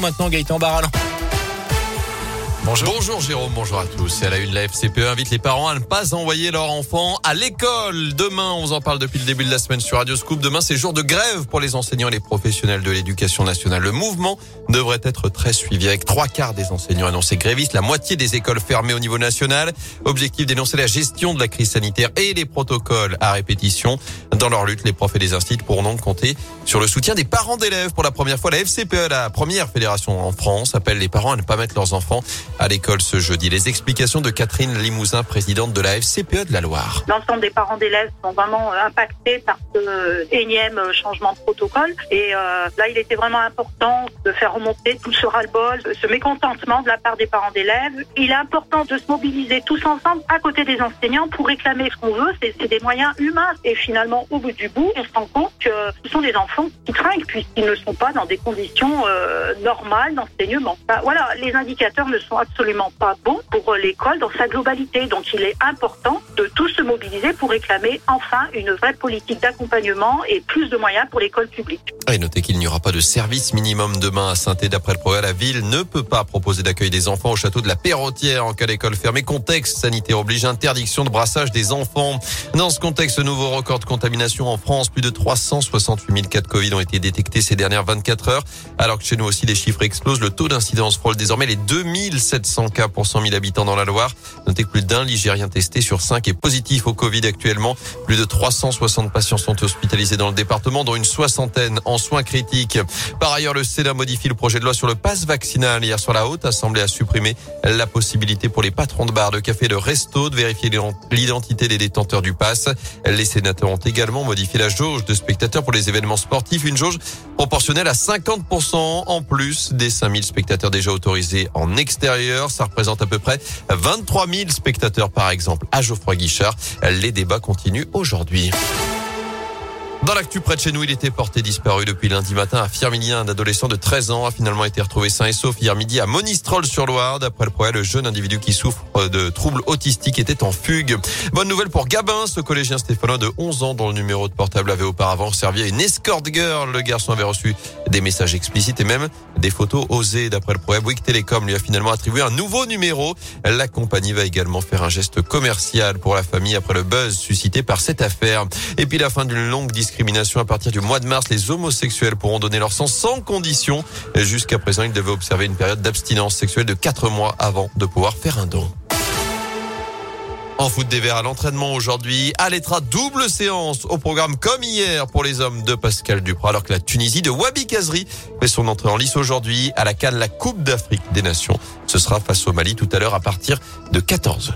maintenant, Gaëtan Barallon. Bonjour. Bonjour Jérôme, bonjour à tous. Et à la une, la FCPE invite les parents à ne pas envoyer leurs enfants à l'école. Demain, on vous en parle depuis le début de la semaine sur Radio Scoop. Demain, c'est jour de grève pour les enseignants et les professionnels de l'éducation nationale. Le mouvement devrait être très suivi avec trois quarts des enseignants annoncés grévistes, la moitié des écoles fermées au niveau national. Objectif dénoncer la gestion de la crise sanitaire et les protocoles à répétition. Dans leur lutte, les profs et les instituts pourront donc compter sur le soutien des parents d'élèves. Pour la première fois, la FCPE, la première fédération en France, appelle les parents à ne pas mettre leurs enfants à l'école ce jeudi. Les explications de Catherine Limousin, présidente de la FCPE de la Loire. L'ensemble des parents d'élèves sont vraiment impactés par ce énième changement de protocole. Et euh, là, il était vraiment important de faire remonter tout ce ras-le-bol, ce mécontentement de la part des parents d'élèves. Il est important de se mobiliser tous ensemble à côté des enseignants pour réclamer ce qu'on veut. C'est des moyens humains. Et finalement, au bout du bout, on se rend compte que ce sont des enfants qui trinquent puisqu'ils ne sont pas dans des conditions normales d'enseignement. Bah, voilà, les indicateurs ne sont absolument pas bons pour l'école dans sa globalité. Donc il est important de tous se mobiliser pour réclamer enfin une vraie politique d'accompagnement et plus de moyens pour l'école publique. Et notez qu'il n'y aura pas de service minimum demain à saint D'après le progrès, la ville ne peut pas proposer d'accueil des enfants au château de la Perrotière en cas d'école fermée. Contexte sanitaire oblige interdiction de brassage des enfants. Dans ce contexte, nouveau record de contamination en France. Plus de 368 000 cas de Covid ont été détectés ces dernières 24 heures. Alors que chez nous aussi, les chiffres explosent. Le taux d'incidence frôle désormais les 2700 cas pour 100 000 habitants dans la Loire. Notez que plus d'un Ligérien testé sur 5 est positif au Covid actuellement. Plus de 360 patients sont hospitalisés dans le département, dont une soixantaine en soins critiques. Par ailleurs, le Sénat modifie le projet de loi sur le pass vaccinal. Hier sur la Haute Assemblée a supprimé la possibilité pour les patrons de bars, de café, de resto de vérifier l'identité des détenteurs du pass. Les sénateurs ont également modifié la jauge de spectateurs pour les événements sportifs. Une jauge proportionnelle à 50% en plus des 5000 spectateurs déjà autorisés en extérieur. Ça représente à peu près 23 000 spectateurs par exemple à Geoffroy Guichard. Les débats continuent aujourd'hui. Dans l'actu près de chez nous, il était porté disparu depuis lundi matin à Firmilien. Un adolescent de 13 ans a finalement été retrouvé sain et sauf hier midi à Monistrol-sur-Loire. D'après le progrès, le jeune individu qui souffre de troubles autistiques était en fugue. Bonne nouvelle pour Gabin, ce collégien stéphanois de 11 ans dont le numéro de portable avait auparavant servi à une escort girl. Le garçon avait reçu des messages explicites et même des photos osées. D'après le progrès, Bouygues Télécom lui a finalement attribué un nouveau numéro. La compagnie va également faire un geste commercial pour la famille après le buzz suscité par cette affaire. Et puis la fin d'une longue discussion discrimination. À partir du mois de mars, les homosexuels pourront donner leur sang sans condition. Jusqu'à présent, ils devaient observer une période d'abstinence sexuelle de 4 mois avant de pouvoir faire un don. En foot des Verts à l'entraînement aujourd'hui, à l'étra double séance au programme comme hier pour les hommes de Pascal Duprat alors que la Tunisie de Wabi Kazri fait son entrée en lice aujourd'hui à la Cannes la Coupe d'Afrique des Nations. Ce sera face au Mali tout à l'heure à partir de 14h.